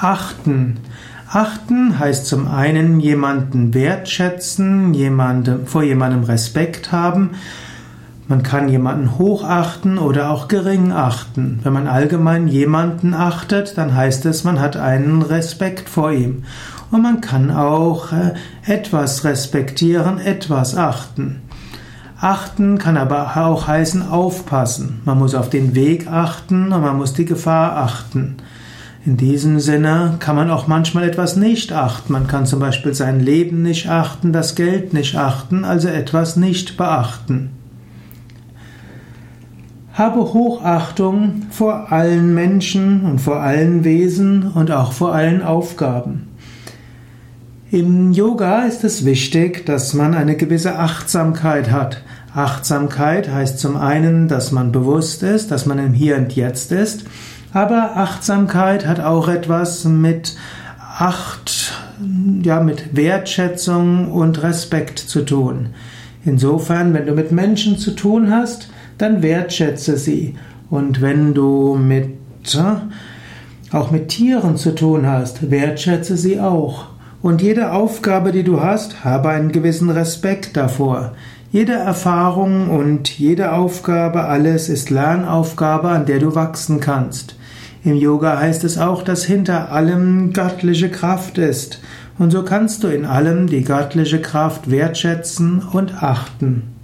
Achten. Achten heißt zum einen jemanden wertschätzen, jemandem, vor jemandem Respekt haben. Man kann jemanden hochachten oder auch gering achten. Wenn man allgemein jemanden achtet, dann heißt es, man hat einen Respekt vor ihm. Und man kann auch äh, etwas respektieren, etwas achten. Achten kann aber auch heißen aufpassen. Man muss auf den Weg achten und man muss die Gefahr achten. In diesem Sinne kann man auch manchmal etwas nicht achten. Man kann zum Beispiel sein Leben nicht achten, das Geld nicht achten, also etwas nicht beachten. Habe Hochachtung vor allen Menschen und vor allen Wesen und auch vor allen Aufgaben. Im Yoga ist es wichtig, dass man eine gewisse Achtsamkeit hat. Achtsamkeit heißt zum einen, dass man bewusst ist, dass man im Hier und Jetzt ist aber Achtsamkeit hat auch etwas mit Acht, ja, mit Wertschätzung und Respekt zu tun. Insofern, wenn du mit Menschen zu tun hast, dann wertschätze sie. Und wenn du mit, auch mit Tieren zu tun hast, wertschätze sie auch. Und jede Aufgabe, die du hast, habe einen gewissen Respekt davor. Jede Erfahrung und jede Aufgabe, alles ist Lernaufgabe, an der du wachsen kannst. Im Yoga heißt es auch, dass hinter allem göttliche Kraft ist. Und so kannst du in allem die göttliche Kraft wertschätzen und achten.